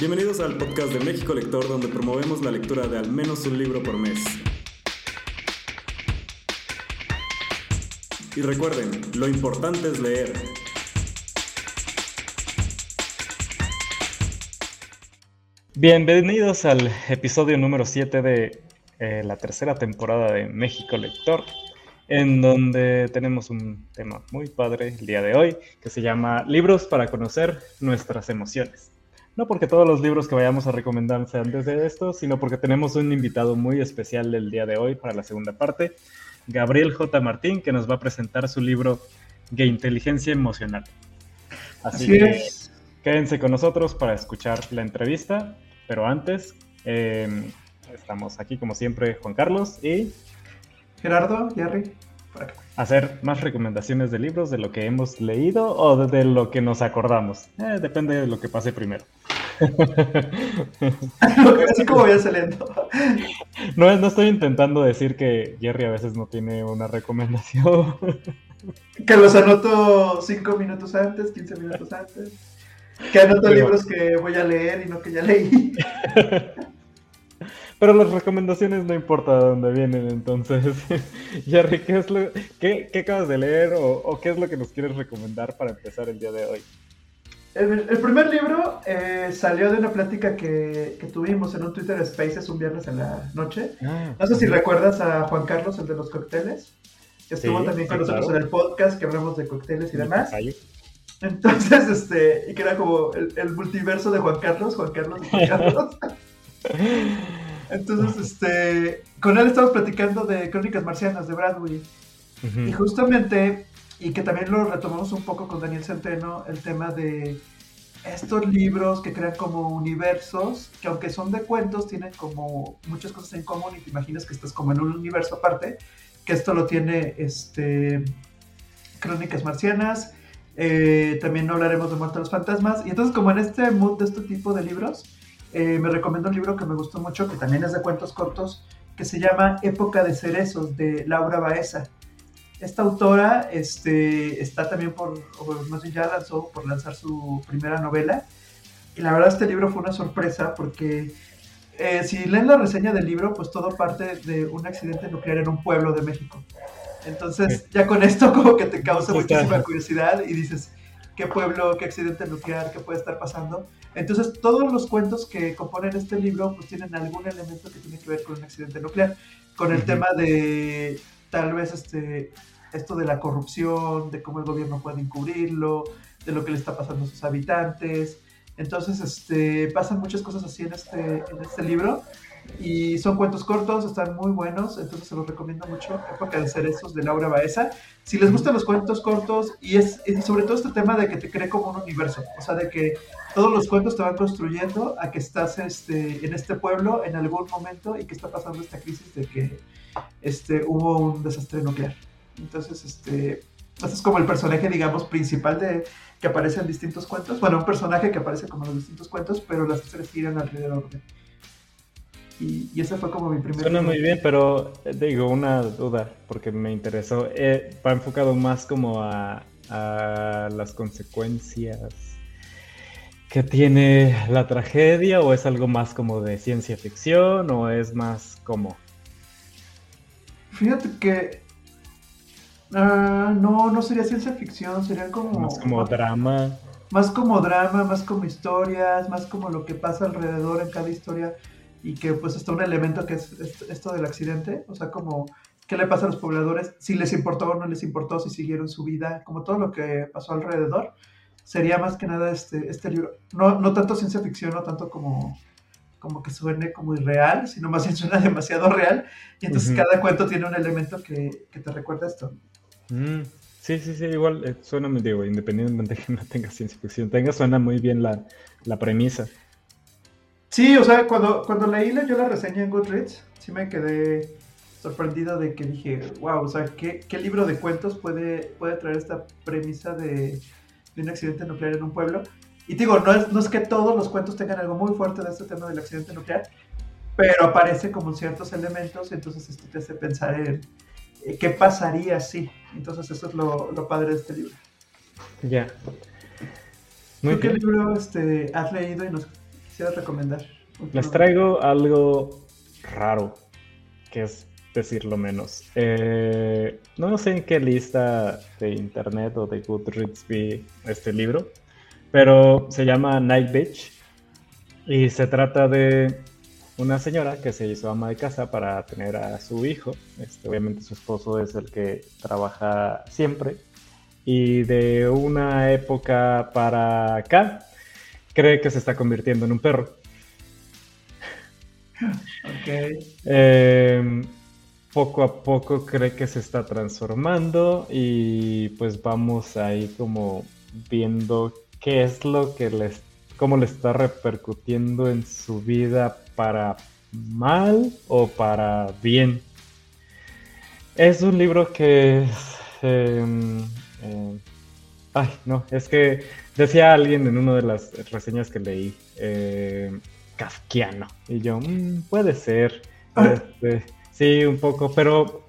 Bienvenidos al podcast de México Lector, donde promovemos la lectura de al menos un libro por mes. Y recuerden, lo importante es leer. Bienvenidos al episodio número 7 de eh, la tercera temporada de México Lector, en donde tenemos un tema muy padre el día de hoy, que se llama Libros para conocer nuestras emociones. No porque todos los libros que vayamos a recomendar sean desde esto, sino porque tenemos un invitado muy especial el día de hoy para la segunda parte, Gabriel J. Martín, que nos va a presentar su libro de Inteligencia Emocional. Así, que quédense con nosotros para escuchar la entrevista, pero antes em, estamos aquí como siempre Juan Carlos y Gerardo, Jerry hacer más recomendaciones de libros de lo que hemos leído o de lo que nos acordamos. Eh, depende de lo que pase primero. Así como voy saliendo. No, no estoy intentando decir que Jerry a veces no tiene una recomendación. Que los anoto 5 minutos antes, 15 minutos antes. Que anoto libros que voy a leer y no que ya leí. Pero las recomendaciones no importa de dónde vienen, entonces. Jerry, ¿qué, es lo, qué, qué acabas de leer o, qué es lo que nos quieres recomendar para empezar el día de hoy? El, primer libro eh, salió de una plática que, que, tuvimos en un Twitter Spaces un viernes en la noche. Ah, no sé si recuerdas a Juan Carlos, el de los cócteles, que estuvo también con nosotros en el podcast, que hablamos de cócteles y demás. Entonces, este, y que era como el, el multiverso de Juan Carlos, Juan Carlos Juan Carlos. Entonces, este, con él estamos platicando de Crónicas Marcianas de Bradbury. Y justamente, y que también lo retomamos un poco con Daniel Centeno, el tema de estos libros que crean como universos, que aunque son de cuentos, tienen como muchas cosas en común y te imaginas que estás como en un universo aparte, que esto lo tiene este, Crónicas Marcianas, eh, también hablaremos de Muerte a los Fantasmas, y entonces como en este mood de este tipo de libros, eh, me recomiendo un libro que me gustó mucho, que también es de cuentos cortos, que se llama Época de Cerezos, de Laura Baeza. Esta autora este, está también por, o no sé, ya lanzó por lanzar su primera novela. Y la verdad este libro fue una sorpresa porque eh, si leen la reseña del libro, pues todo parte de un accidente nuclear en un pueblo de México. Entonces, ya con esto como que te causa muchísima curiosidad y dices, qué pueblo, qué accidente nuclear, qué puede estar pasando. Entonces, todos los cuentos que componen este libro, pues tienen algún elemento que tiene que ver con un accidente nuclear, con el tema de tal vez este, esto de la corrupción, de cómo el gobierno puede encubrirlo, de lo que le está pasando a sus habitantes. Entonces, este, pasan muchas cosas así en este, en este libro. Y son cuentos cortos, están muy buenos, entonces se los recomiendo mucho. Época de Cerezos de Laura Baeza. Si les gustan los cuentos cortos, y es sobre todo este tema de que te cree como un universo, o sea, de que todos los cuentos te van construyendo a que estás este, en este pueblo en algún momento y que está pasando esta crisis de que este, hubo un desastre nuclear. Entonces, este, este es como el personaje, digamos, principal de que aparece en distintos cuentos. Bueno, un personaje que aparece como en los distintos cuentos, pero las historias giran alrededor de y, y esa fue como mi primera. Suena muy bien, pero eh, digo, una duda, porque me interesó. Eh, ¿Va enfocado más como a, a las consecuencias que tiene la tragedia o es algo más como de ciencia ficción o es más como... Fíjate que... Ah, no, no sería ciencia ficción, sería como... Más como drama. Más como drama, más como historias, más como lo que pasa alrededor en cada historia y que pues está un elemento que es esto del accidente, o sea, como qué le pasa a los pobladores, si les importó o no les importó, si siguieron su vida, como todo lo que pasó alrededor, sería más que nada este, este libro, no, no tanto ciencia ficción, no tanto como, como que suene como irreal, sino más bien suena demasiado real, y entonces cada cuento tiene un elemento que, que te recuerda esto. Mm, sí, sí, sí, igual eh, suena, digo, independientemente de que no tenga ciencia ficción, tenga, suena muy bien la, la premisa. Sí, o sea, cuando, cuando leí yo la reseña en Goodreads, sí me quedé sorprendido de que dije, wow, o sea, ¿qué, qué libro de cuentos puede, puede traer esta premisa de, de, un accidente nuclear en un pueblo? Y digo, no es, no es que todos los cuentos tengan algo muy fuerte de este tema del accidente nuclear, pero aparece como ciertos elementos, y entonces esto te hace pensar en eh, qué pasaría si. Entonces eso es lo, lo padre de este libro. Ya. ¿Tú qué libro este, has leído y nos quisieras recomendar? Les traigo algo raro, que es decirlo menos. Eh, no sé en qué lista de internet o de Goodreads vi este libro, pero se llama Night Beach y se trata de una señora que se hizo ama de casa para tener a su hijo. Este, obviamente su esposo es el que trabaja siempre. Y de una época para acá, cree que se está convirtiendo en un perro. Ok. Em, poco a poco cree que se está transformando y pues vamos ahí como viendo qué es lo que les, cómo le está repercutiendo en su vida para mal o para bien. Es un libro que em, em, ay, no, es que decía alguien en una de las reseñas que leí, eh, kafkiano, y yo, mm, puede ser. Este, Sí, un poco, pero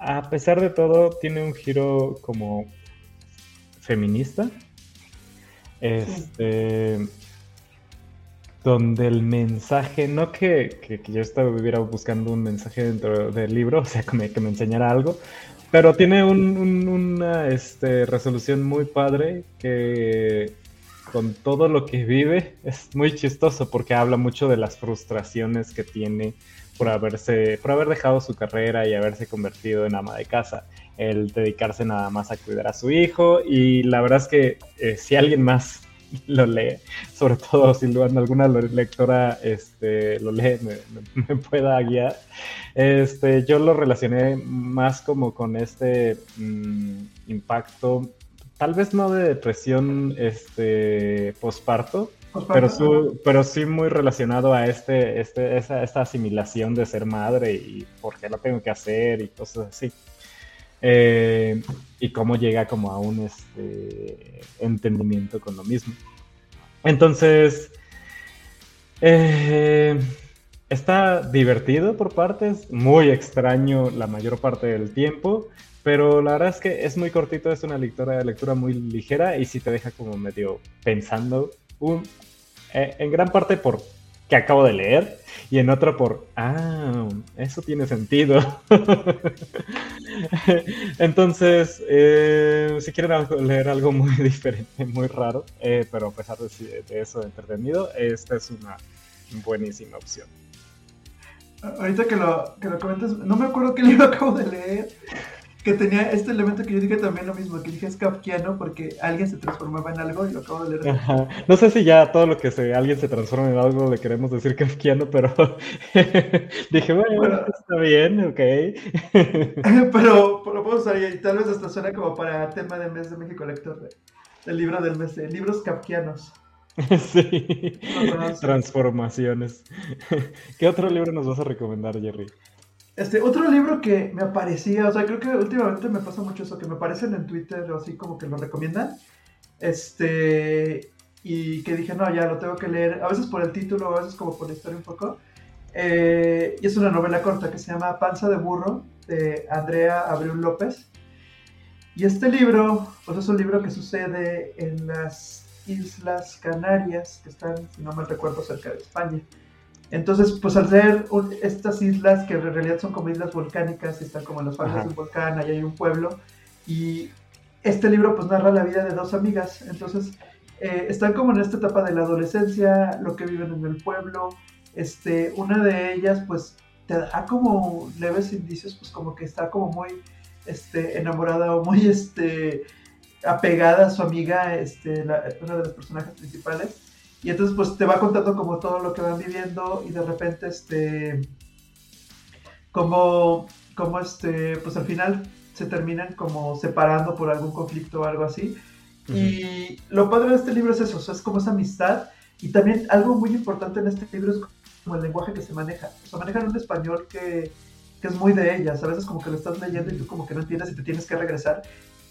a pesar de todo tiene un giro como feminista. Este, donde el mensaje, no que, yo estuviera buscando un mensaje dentro del libro, o sea, que me, que me enseñara algo, pero tiene una este, resolución muy padre que con todo lo que vive es muy chistoso porque habla mucho de las frustraciones que tiene por haberse, por haber dejado su carrera y haberse convertido en ama de casa, el dedicarse nada más a cuidar a su hijo y la verdad es que eh, si alguien más lo lee, sobre todo si alguna lectora este, lo lee, me, pueda guiar. Este, yo lo relacioné más como con este mm, impacto, tal vez no de depresión este, posparto, pero, pero sí muy relacionado a este, este, esa, esta asimilación de ser madre y por qué lo tengo que hacer y cosas así. Eh, y cómo llega como a un este, entendimiento con lo mismo. Entonces, eh, está divertido por partes, muy extraño la mayor parte del tiempo, pero la verdad es que es muy cortito, es una lectura, lectura muy ligera y sí te deja como medio pensando un, eh, en gran parte por que acabo de leer y en otra por, ah, eso tiene sentido. Entonces, eh, si quieren leer algo muy diferente, muy raro, eh, pero a pesar de, de, eso entretenido, esta es una buenísima opción. Ahorita que lo, que lo comentas, no me acuerdo qué libro acabo de leer, que tenía este elemento que yo dije también lo mismo, que dije es kafkiano porque alguien se transformaba en algo y lo acabo de leer. No sé si ya todo lo que se, alguien se transforma en algo le queremos decir kafkiano, pero dije, bueno, está bien, ok. pero, lo puedo usar y tal vez hasta suena como para tema de mes de México Lector, del libro del mes, de libros kafkianos. sí, transformaciones. ¿Qué otro libro nos vas a recomendar, Jerry? Este, otro libro que me aparecía, o sea, creo que últimamente me pasa mucho eso, que me aparecen en Twitter o así como que lo recomiendan. Este, y que dije, no, ya lo tengo que leer, a veces por el título, a veces como por la historia un poco. Eh, y es una novela corta que se llama Panza de Burro, de Andrea Abreu López. Y este libro, pues es un libro que sucede en las Islas Canarias, que están, si no me recuerdo, cerca de España. Entonces, pues al ser estas islas que en realidad son como islas volcánicas, están como en las faldas de un volcán, ahí hay un pueblo, y este libro pues narra la vida de dos amigas, entonces eh, están como en esta etapa de la adolescencia, lo que viven en el pueblo, este, una de ellas pues te da como leves indicios, pues como que está como muy este, enamorada o muy este, apegada a su amiga, este, una de los personajes principales, y entonces pues te va contando como todo lo que van viviendo y de repente este como como este pues al final se terminan como separando por algún conflicto o algo así. Y lo padre de este libro es eso, o sea, es como esa amistad y también algo muy importante en este libro es como el lenguaje que se maneja. O sea, manejan un español que, que es muy de ellas. A veces como que lo estás leyendo y tú como que no entiendes y te tienes que regresar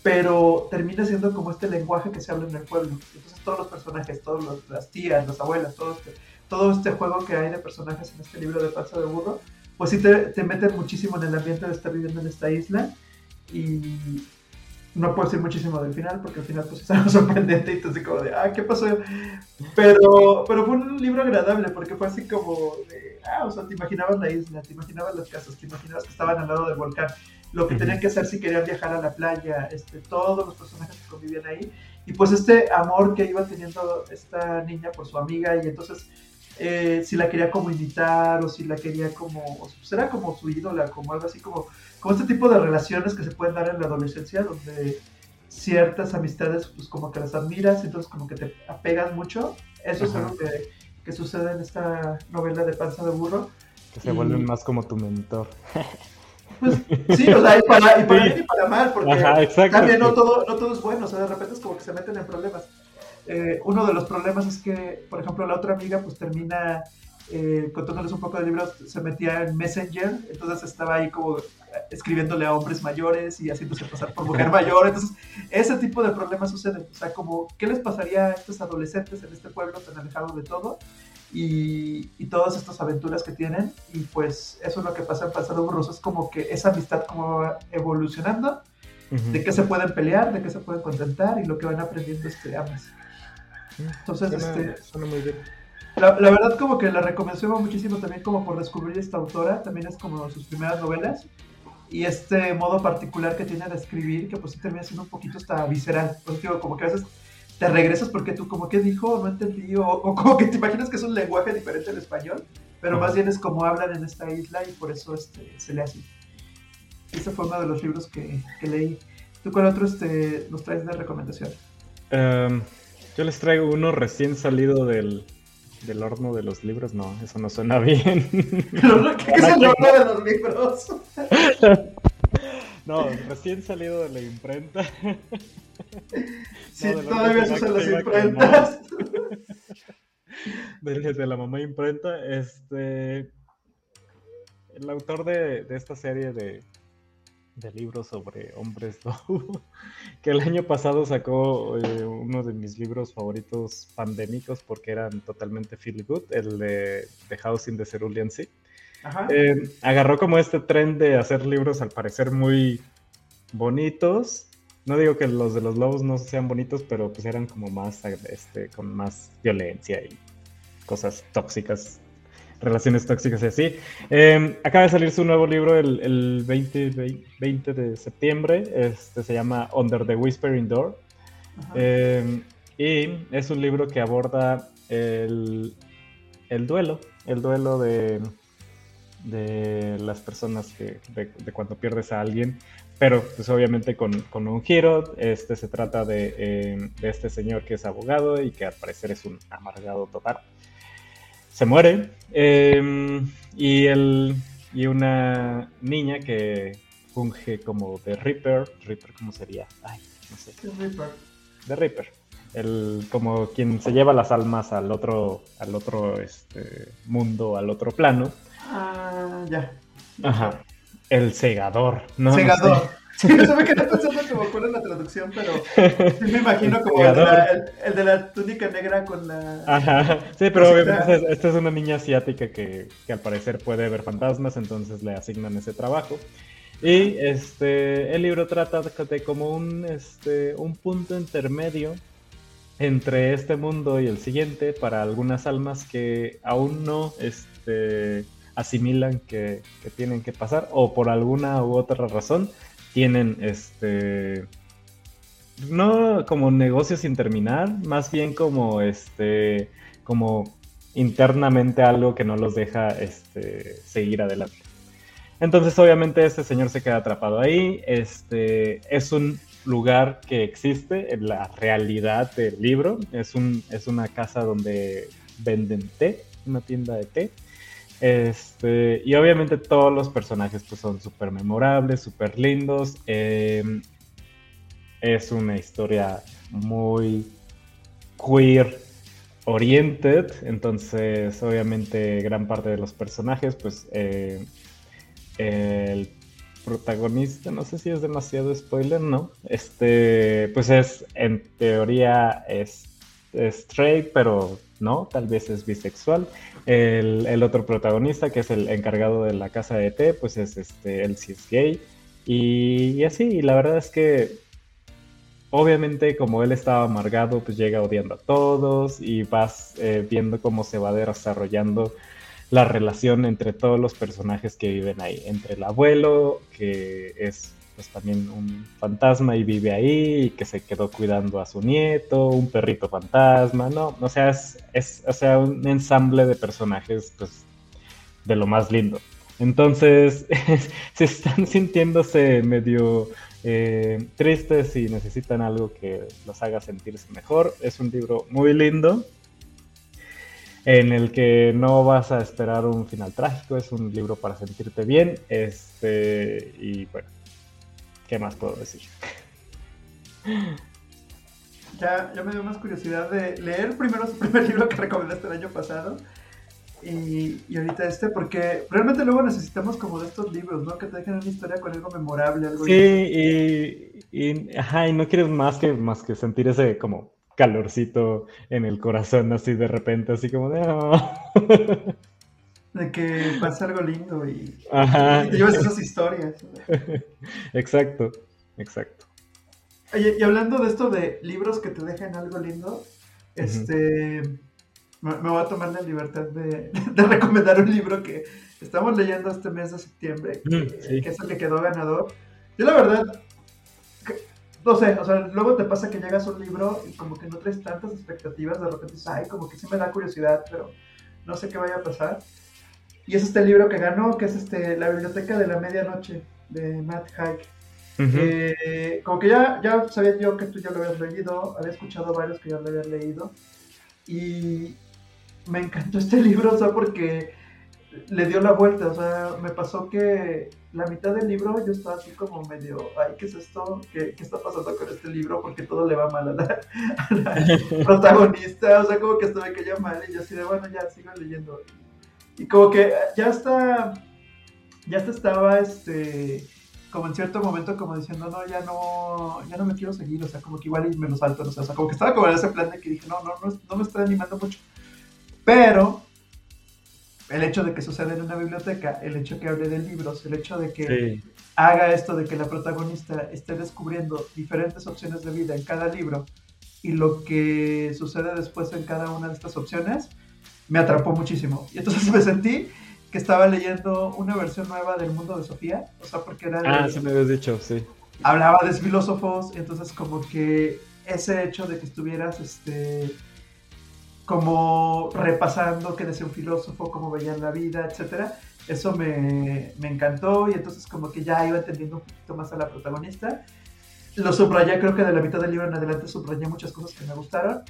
pero termina siendo como este lenguaje que se habla en el pueblo. Entonces todos los personajes, todas las tías, las abuelas, todo este, todo este juego que hay de personajes en este libro de Panza de Burro, pues sí te, te meten muchísimo en el ambiente de estar viviendo en esta isla y, no puedo decir muchísimo del final, porque al final pues es algo sorprendente y entonces como de, ah, ¿qué pasó? Pero, pero fue un libro agradable, porque fue así como de, ah, o sea, te imaginabas la isla, te imaginabas las casas, te imaginabas que estaban al lado del volcán, lo que tenían que hacer si querían viajar a la playa, este, todos los personajes que convivían ahí, y pues este amor que iba teniendo esta niña por su amiga, y entonces eh, si la quería como invitar o si la quería como, pues era como su ídola, como algo así como, como este tipo de relaciones que se pueden dar en la adolescencia, donde ciertas amistades pues como que las admiras, entonces como que te apegas mucho. Eso es algo que, que, sucede en esta novela de Panza de Burro. Que se vuelven más como tu mentor. Pues, sí, o sea, y para, y para bien y para mal, porque también no todo, no todo es bueno, o sea, de repente es como que se meten en problemas. Eh, uno de los problemas es que, por ejemplo, la otra amiga pues termina eh, contándoles un poco de libros, se metía en Messenger, entonces estaba ahí como escribiéndole a hombres mayores y haciéndose pasar por mujer mayor, entonces ese tipo de problemas suceden, o sea, como, ¿qué les pasaría a estos adolescentes en este pueblo tan alejado de todo? Y, y, todas estas aventuras que tienen y pues eso es lo que pasa en Pasado Burroso, es como que esa amistad como va evolucionando, de qué se pueden pelear, de qué se pueden contentar y lo que van aprendiendo es que amas. Entonces, este, La, verdad como que la recomendación muchísimo también como por descubrir esta autora, también es como sus primeras novelas y este modo particular que tiene de escribir que pues sí termina siendo un poquito hasta visceral, pues digo, como que a veces te regresas porque tú como que dijo, no entendí, o, como que te imaginas que es un lenguaje diferente al español, pero más bien es como hablan en esta isla y por eso este, se le hace. Ese fue uno de los libros que, leí. ¿Tú cuál otro este, nos traes de recomendación? Um, yo les traigo uno recién salido del, del horno de los libros. No, eso no suena bien. ¿Qué es el horno de los libros? No, recién salido de la imprenta. Sí, todavía se usan las imprentas. Desde la mamá imprenta, este. El autor de, de esta serie de, de libros sobre hombres que el año pasado sacó eh, uno de mis libros favoritos pandémicos porque eran totalmente feel good, el de The House in the Cerulean Sea. Eh, agarró como este tren de hacer libros al parecer muy bonitos. No digo que los de los lobos no sean bonitos, pero pues eran como más, este, con más violencia y cosas tóxicas relaciones tóxicas y así. Em, acaba de salir su nuevo libro el, el 20, 20, de septiembre. Este se llama Under the Whispering Door. Em, y es un libro que aborda el, el duelo, el duelo de, de las personas que, de, cuando pierdes a alguien, pero pues obviamente con, con un giro. Este se trata de, em, de, este señor que es abogado y que al parecer es un amargado total se muere. Em, y, el, y una niña que funge como de Reaper. ¿Reaper cómo sería? Ay, no sé. The Reaper. De Reaper. El, como quien se lleva las almas al otro, al otro este, mundo, al otro plano. Ah, ya. Ajá. El segador. No, segador. Sí, no me quedé pensando como cuál es la traducción, pero sí me imagino como el de, la, el, de, la, túnica negra con la... Ajá, sí, pero obviamente esta es una niña asiática que, que, al parecer puede ver fantasmas, entonces le asignan ese trabajo. Y este, el libro trata de como un, este, un punto intermedio entre este mundo y el siguiente para algunas almas que aún no este, asimilan que, que tienen que pasar o por alguna u otra razón tienen este no como negocios sin terminar, más bien como este como internamente algo que no los deja este, seguir adelante. Entonces, obviamente, este señor se queda atrapado ahí. Este es un lugar que existe en la realidad del libro. Es, un, es una casa donde venden té, una tienda de té. Este, y obviamente todos los personajes pues, son súper memorables, súper lindos. Em, es una historia muy queer oriented, entonces obviamente gran parte de los personajes, pues eh, el protagonista, no sé si es demasiado spoiler, ¿no? Este, pues es en teoría es straight, pero no, tal vez es bisexual. El, otro protagonista, que es el encargado de la casa de té, pues es este, él sí es gay. Y, así, la verdad es que obviamente como él estaba amargado, pues llega odiando a todos y vas eh, viendo cómo se va desarrollando la relación entre todos los personajes que viven ahí, entre el abuelo, que es pues también un fantasma y vive ahí y que se quedó cuidando a su nieto, un perrito fantasma, no, o sea, es, o sea, un ensamble de personajes pues de lo más lindo. Entonces, si están sintiéndose medio eh, tristes y necesitan algo que los haga sentirse mejor, es un libro muy lindo en el que no vas a esperar un final trágico, es un libro para sentirte bien, este, y bueno, ¿qué más puedo decir? Ya, ya me dio más curiosidad de leer primero su primer libro que recomendaste el año pasado y, y, ahorita este, porque realmente luego necesitamos como de estos libros, ¿no? Que te dejen una historia con algo memorable, algo... Sí, y, y, ajá, y no quieres más que, más que sentir ese como calorcito en el corazón así de repente, así como de... Oh". De que pasa algo lindo y, Ajá. y te llevas esas historias. Exacto, exacto. Oye, y hablando de esto de libros que te dejan algo lindo, este me, voy a tomar la libertad de, recomendar un libro que estamos leyendo este mes de septiembre, que, es el que quedó ganador. Yo la verdad, no sé, o sea, luego te pasa que llegas a un libro y como que no traes tantas expectativas, de repente dices, ay, como que sí me da curiosidad, pero no sé qué vaya a pasar. Y es este libro que ganó, que es este La Biblioteca de la Medianoche, de Matt Haig. como que ya, ya sabía yo que tú ya lo habías leído, había escuchado varios que ya lo habían leído. Y, me encantó este libro, o sea, porque le dio la vuelta, o sea, me pasó que la mitad del libro yo estaba así como medio, ay, ¿qué es esto? ¿Qué, qué está pasando con este libro? Porque todo le va mal a la, protagonista, o sea, como que esto me caía mal y yo así de, bueno, ya sigo leyendo. Y, como que ya está, ya estaba, este, como en cierto momento como diciendo, no, ya no, ya no me quiero seguir, o sea, como que igual me lo salto, o sea, como que estaba como en ese plan de que dije, no, no, no, no me estoy animando mucho. Pero el hecho de que suceda en una biblioteca, el hecho que hable de libros, el hecho de que haga esto de que la protagonista esté descubriendo diferentes opciones de vida en cada libro y lo que sucede después en cada una de estas opciones, me atrapó muchísimo. Y entonces me sentí que estaba leyendo una versión nueva del mundo de Sofía, o sea, porque era... Ah, sí me habías dicho, sí. Hablaba de filósofos, entonces como que ese hecho de que estuvieras, este como repasando qué decía un filósofo, cómo veían la vida, etcétera. Eso me, me, encantó y entonces como que ya iba entendiendo un poquito más a la protagonista. Lo subrayé, creo que de la mitad del libro en adelante subrayé muchas cosas que me gustaron.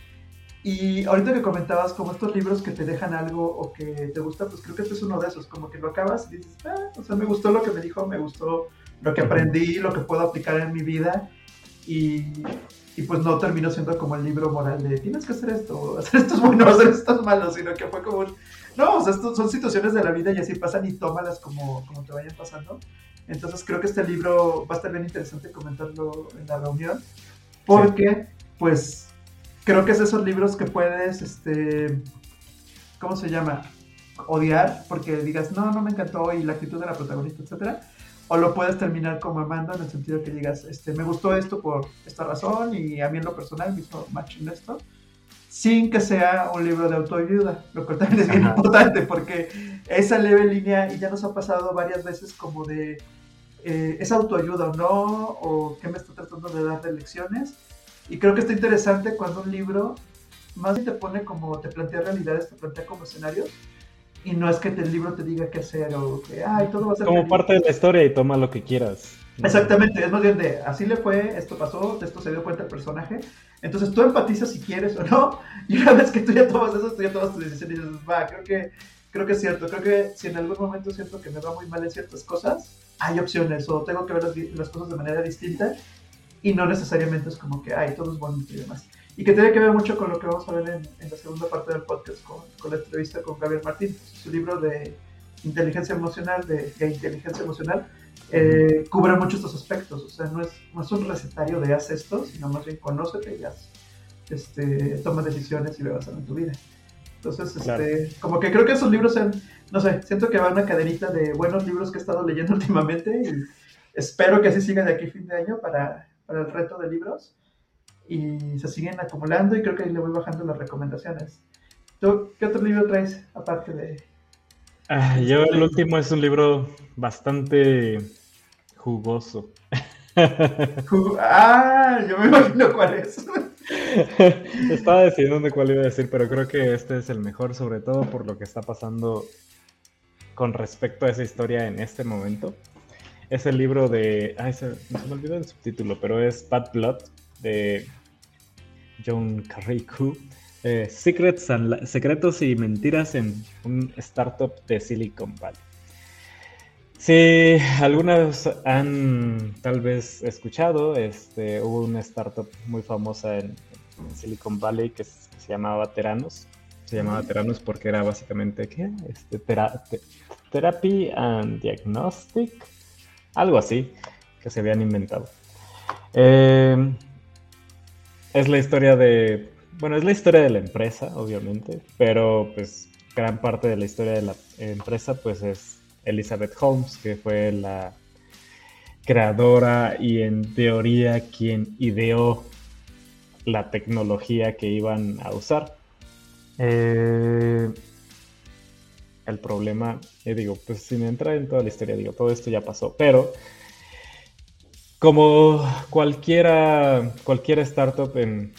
Y ahorita que comentabas como estos libros que te dejan algo o que te gusta, pues creo que este es uno de esos, como que lo acabas y dices, ah, o sea, me gustó lo que me dijo, me gustó lo que aprendí, lo que puedo aplicar en mi vida. Y, y pues no terminó siendo como el libro moral de tienes que hacer esto, hacer esto es bueno, hacer esto es malo, sino que fue como no, o sea, son situaciones de la vida y así pasan y tómalas como, como te vayan pasando. Entonces creo que este libro va a estar bien interesante comentarlo en la reunión, porque pues creo que es esos libros que puedes, este, ¿cómo se llama? Odiar, porque digas, no, no me encantó y la actitud de la protagonista, etcétera o lo puedes terminar como amando en el sentido que digas, este, me gustó esto por esta razón y a mí en lo personal me hizo match en esto, sin que sea un libro de autoayuda, lo cual también es bien importante porque esa leve línea, y ya nos ha pasado varias veces como de, eh, ¿es autoayuda o no? ¿O qué me está tratando de dar de lecciones? Y creo que está interesante cuando un libro más bien te pone como, te plantea realidades, te plantea como escenarios, y no es que el libro te diga qué hacer o que, ay, todo va a ser. Como parte de la historia y toma lo que quieras. Exactamente, es más bien de, así le fue, esto pasó, de esto se dio cuenta el personaje. Entonces tú empatizas si quieres o no, y una vez que tú ya tomas eso, tú ya tomas tu decisión y dices, va, creo que, creo que es cierto, creo que si en algún momento siento que me va muy mal en ciertas cosas, hay opciones, o tengo que ver las, las cosas de manera distinta, y no necesariamente es como que, ay, todo es bonito y demás y que tiene que ver mucho con lo que vamos a ver en, la segunda parte del podcast, con, con, la entrevista con Gabriel Martín, su libro de inteligencia emocional, de, inteligencia emocional, eh, cubre mucho estos aspectos, o sea, no es, no es un recetario de haz esto, sino más bien conócete y haz, este, toma decisiones y avanzando en tu vida. Entonces, este, como que creo que esos libros sean, no sé, siento que va una cadenita de buenos libros que he estado leyendo últimamente y espero que así siga de aquí fin de año para, para el reto de libros. y se siguen acumulando y creo que ahí le voy bajando las recomendaciones. ¿Tú qué otro libro traes aparte de... Ah, yo el último es un libro bastante jugoso. ah, yo me imagino cuál es. Estaba decidiendo cuál iba a decir, pero creo que este es el mejor, sobre todo por lo que está pasando con respecto a esa historia en este momento. Es el libro de. Ay, se, me olvidó el subtítulo, pero es Bad Blood de John Carrico. Eh, Secrets Secretos y Mentiras en un startup de Silicon Valley. Si algunas han tal vez escuchado, este, hubo una startup muy famosa en, Silicon Valley que, se llamaba Teranos. Se llamaba Teranos porque era básicamente, ¿qué? Este, Therapy and Diagnostic, algo así, que se habían inventado. Eh, es la historia de, bueno, es la historia de la empresa, obviamente, pero pues gran parte de la historia de la empresa pues es Elizabeth Holmes, que fue la creadora y en teoría quien ideó la tecnología que iban a usar. Eh, el problema, eh, digo, pues sin entrar en toda la historia, digo, todo esto ya pasó, pero como cualquiera, cualquier startup en,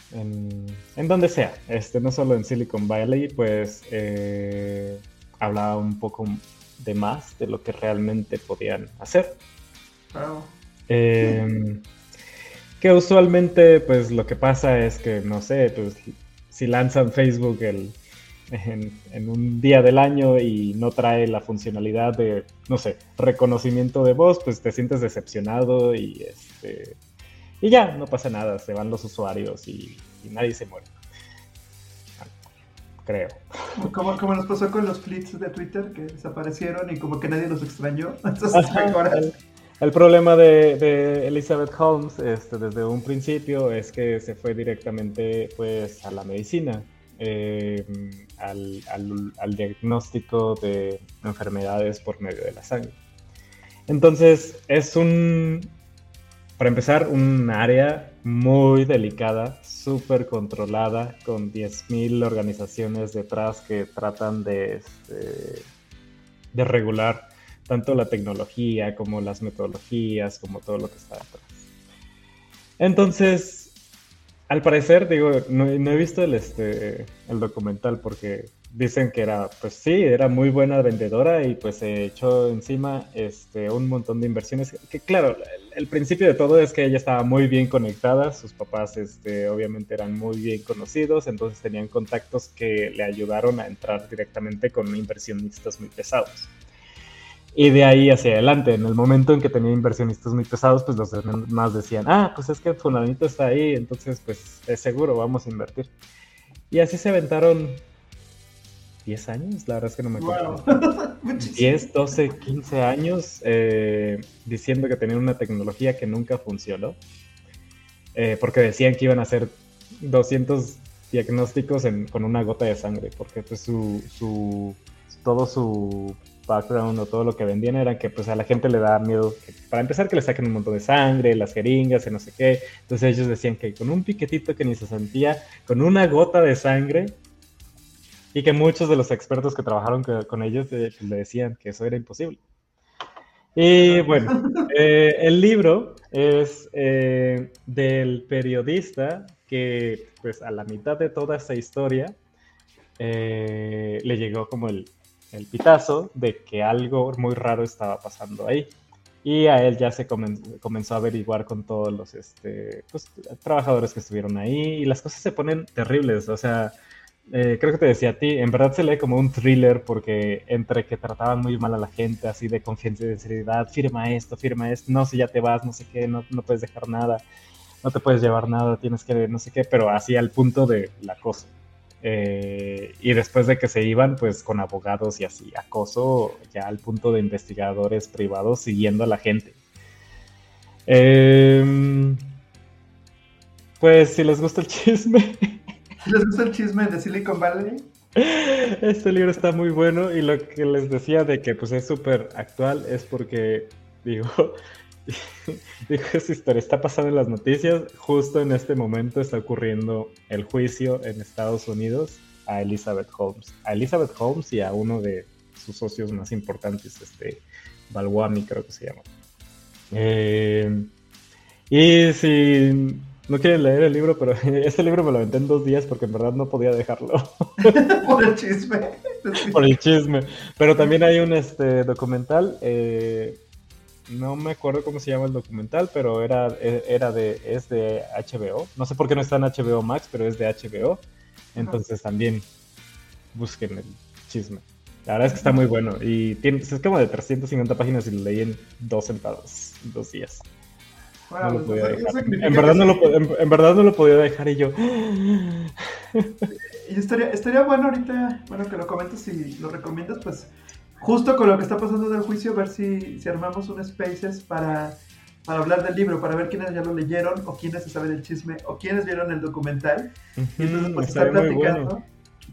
en, donde sea, este, no solo en Silicon Valley, pues eh, hablaba un poco de más de lo que realmente podían hacer. Em, que usualmente, pues lo que pasa es que, no sé, pues si lanzan Facebook el, en, un día del año y no trae la funcionalidad de, no sé, reconocimiento de voz, pues te sientes decepcionado y este. Y ya, no pasa nada, se van los usuarios y nadie se muere creo. Como, como nos pasó con los tweets de Twitter que desaparecieron y como que nadie los extrañó. el, problema de, Elizabeth Holmes este, desde un principio es que se fue directamente pues, a la medicina, eh, al, al diagnóstico de enfermedades por medio de la sangre. Entonces es un, para empezar, un área muy delicada, súper controlada, con 10.000 organizaciones detrás que tratan de, este, de regular tanto la tecnología como las metodologías, como todo lo que está detrás. Entonces, al parecer, digo, no, he visto el, este, el documental porque dicen que era, pues sí, era muy buena vendedora y pues se echó encima este, un montón de inversiones. Que claro, el, principio de todo es que ella estaba muy bien conectada, sus papás este, obviamente eran muy bien conocidos, entonces tenían contactos que le ayudaron a entrar directamente con inversionistas muy pesados. Y de ahí hacia adelante, en el momento en que tenía inversionistas muy pesados, pues los demás decían, ah, pues es que fulanito está ahí, entonces pues es seguro, vamos a invertir. Y así se aventaron 10 años, la verdad es que no me acuerdo. 10, 12, 15 años eh, diciendo que tenían una tecnología que nunca funcionó. Eh, porque decían que iban a hacer 200 diagnósticos con una gota de sangre, porque pues su, su, todo su background o todo lo que vendían era que pues a la gente le da miedo, para empezar que le saquen un montón de sangre, las jeringas y no sé qué. Entonces ellos decían que con un piquetito que ni se sentía, con una gota de sangre, y que muchos de los expertos que trabajaron con ellos eh, le decían que eso era imposible. Y bueno, eh, el libro es eh, del periodista que, pues, a la mitad de toda esa historia le llegó como el, el, pitazo de que algo muy raro estaba pasando ahí. Y a él ya se comenzó a averiguar con todos los este, pues, trabajadores que estuvieron ahí y las cosas se ponen terribles. O sea, eh, creo que te decía a ti, en verdad se lee como un thriller porque entre que trataban muy mal a la gente, así de confianza y de seriedad, firma esto, firma esto, no, si ya te vas, no sé qué, no, no puedes dejar nada, no te puedes llevar nada, tienes que, no sé qué, pero así al punto de la acoso. Eh, y después de que se iban, pues con abogados y así, acoso ya al punto de investigadores privados siguiendo a la gente. Em, pues si les gusta el chisme. ¿Les gusta el chisme de Silicon Valley? Este libro está muy bueno y lo que les decía de que pues es súper actual es porque, digo, dijo esa historia, está pasando en las noticias, justo en este momento está ocurriendo el juicio en Estados Unidos a Elizabeth Holmes, a Elizabeth Holmes y a uno de sus socios más importantes, este Balwani creo que se llama. Eh, y si no quieren leer el libro, pero este libro me lo aventé en dos días porque en verdad no podía dejarlo. Por el chisme. Por el chisme. Pero también hay un este, documental, eh, no me acuerdo cómo se llama el documental, pero era, era de, es de HBO. No sé por qué no está en HBO Max, pero es de HBO. Entonces también busquen el chisme. La verdad es que está muy bueno. Y tiene, es como de 350 páginas y lo leí en dos sentados, dos días. En verdad, no lo, en, verdad no lo podía dejar y yo. Y estaría, estaría bueno ahorita, bueno, que lo comentes y lo recomiendas, pues justo con lo que está pasando del juicio, ver si, si armamos un Spaces para, para hablar del libro, para ver quiénes ya lo leyeron, o quiénes se saben el chisme, o quiénes vieron el documental. y entonces, pues, estar platicando.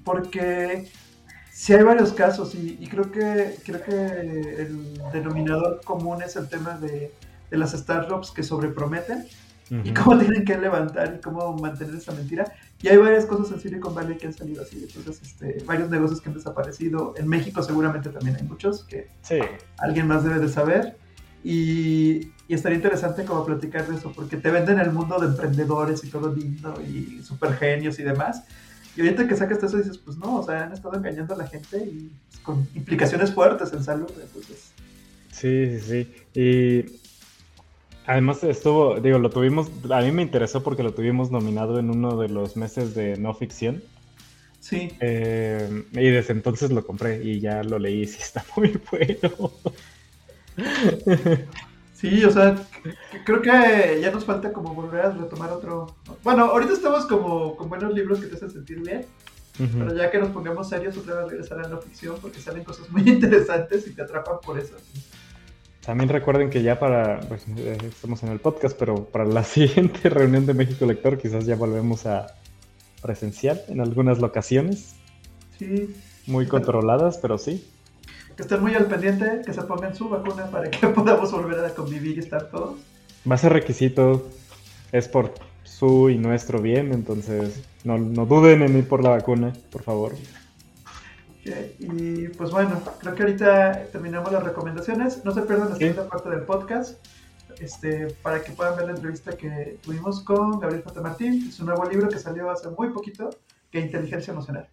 Porque sí hay varios casos, y, y, creo, que, creo que el denominador común es el tema de de las startups que sobreprometen y cómo tienen que levantar y cómo mantener esa mentira. Y hay varias cosas en Silicon Valley que han salido así. Entonces, este, varios negocios que han desaparecido. En México seguramente también hay muchos que alguien más debe de saber. Y, y, estaría interesante como platicar de eso, porque te venden el mundo de emprendedores y todo lindo y super genios y demás. Y ahorita que sacas eso dices, pues no, o sea, han estado engañando a la gente y pues, con implicaciones fuertes en salud. Entonces... Sí, sí, sí. Y Además estuvo, digo, lo tuvimos, a mí me interesó porque lo tuvimos nominado en uno de los meses de no ficción. Sí. Eh, y desde entonces lo compré y ya lo leí y sí está muy bueno. Sí, o sea, creo que ya nos falta como volver a retomar otro... Bueno, ahorita estamos como con buenos libros que te hacen sentir bien, pero ya que nos pongamos serios otra vez regresar a la no ficción porque salen cosas muy interesantes y te atrapan por eso. También recuerden que ya para, pues, eh, estamos en el podcast, pero para la siguiente reunión de México Lector quizás ya volvemos a presencial en algunas locaciones. Sí. Muy controladas, pero sí. Que estén muy al pendiente, que se pongan su vacuna para que podamos volver a convivir y estar todos. Va a ser requisito, es por su y nuestro bien, entonces no, no duden en ir por la vacuna, por favor. Y pues bueno, creo que ahorita terminamos las recomendaciones. No se pierdan la segunda parte del podcast este, para que puedan ver la entrevista que tuvimos con Gabriel J. Martín. Es un nuevo libro que salió hace muy poquito, que Inteligencia Emocional.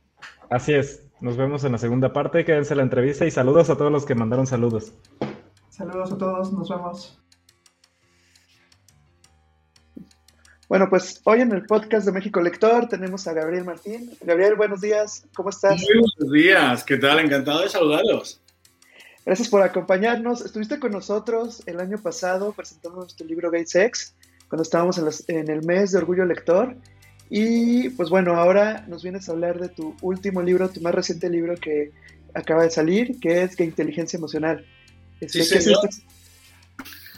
Así es. Nos vemos en la segunda parte. Quédense la entrevista y saludos a todos los que mandaron saludos. Saludos a todos. Nos vemos. Bueno, pues hoy en el podcast de México Lector tenemos a Gabriel Martín. Gabriel, buenos días, ¿cómo estás? Muy buenos días, ¿qué tal? Encantado de saludarlos. Gracias por acompañarnos. Estuviste con nosotros el año pasado presentando nuestro libro Gay Sex, cuando estábamos en, el mes de Orgullo Lector. Y pues bueno, ahora nos vienes a hablar de tu último libro, tu más reciente libro que acaba de salir, que es Gay Inteligencia Emocional. Este, sí, ¿qué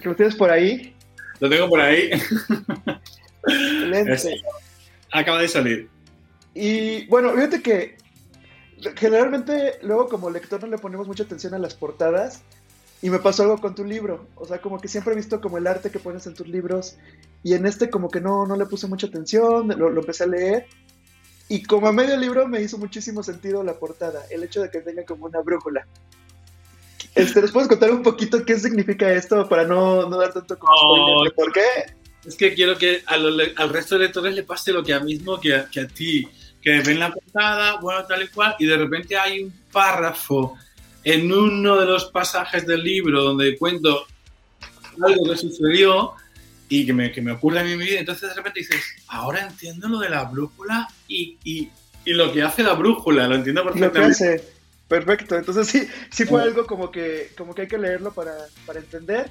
¿Que lo tienes por ahí? Lo tengo por ahí. acaba de salir. Y bueno, fíjate que generalmente luego como lector no le ponemos mucha atención a las portadas y me pasó algo con tu libro. O sea, como que siempre he visto como el arte que pones en tus libros y en este como que no, no le puse mucha atención, lo, lo empecé a leer. Y como a medio libro me hizo muchísimo sentido la portada, el hecho de que tenga como una brújula. Este, ¿Les puedes contar un poquito qué significa esto para no, no dar tanto como ¿Por qué? Es que quiero que al resto de lectores le pase lo que a mismo que a, que a ti, que ven la portada, bueno, tal y cual, y de repente hay un párrafo en uno de los pasajes del libro donde cuento algo que sucedió y que me, que me ocurre en mi vida, entonces de repente dices, ahora entiendo lo de la brújula y, y, y lo que hace la brújula, lo entiendo perfectamente. Perfecto, entonces sí, sí fue algo como que, como que hay que leerlo para, para entender.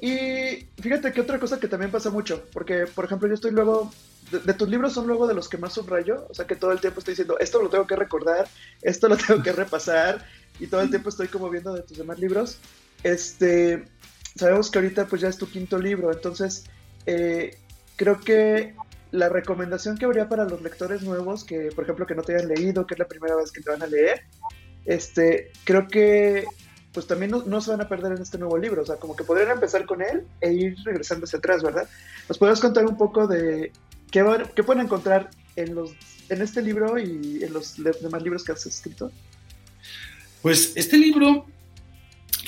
Y fíjate que otra cosa que también pasa mucho, porque por ejemplo yo estoy luego, de, tus libros son luego de los que más subrayo, o sea que todo el tiempo estoy diciendo, esto lo tengo que recordar, esto lo tengo que repasar, y todo el tiempo estoy como viendo de tus demás libros. Este, sabemos que ahorita pues ya es tu quinto libro, entonces eh, creo que la recomendación que habría para los lectores nuevos, que por ejemplo que no te hayan leído, que es la primera vez que te van a leer, este, creo que pues también no, se van a perder en este nuevo libro. O sea, como que podrían empezar con él e ir regresando hacia atrás, ¿verdad? ¿Nos puedes contar un poco de qué, qué pueden encontrar en, los, en este libro y en los demás libros que has escrito? Pues este libro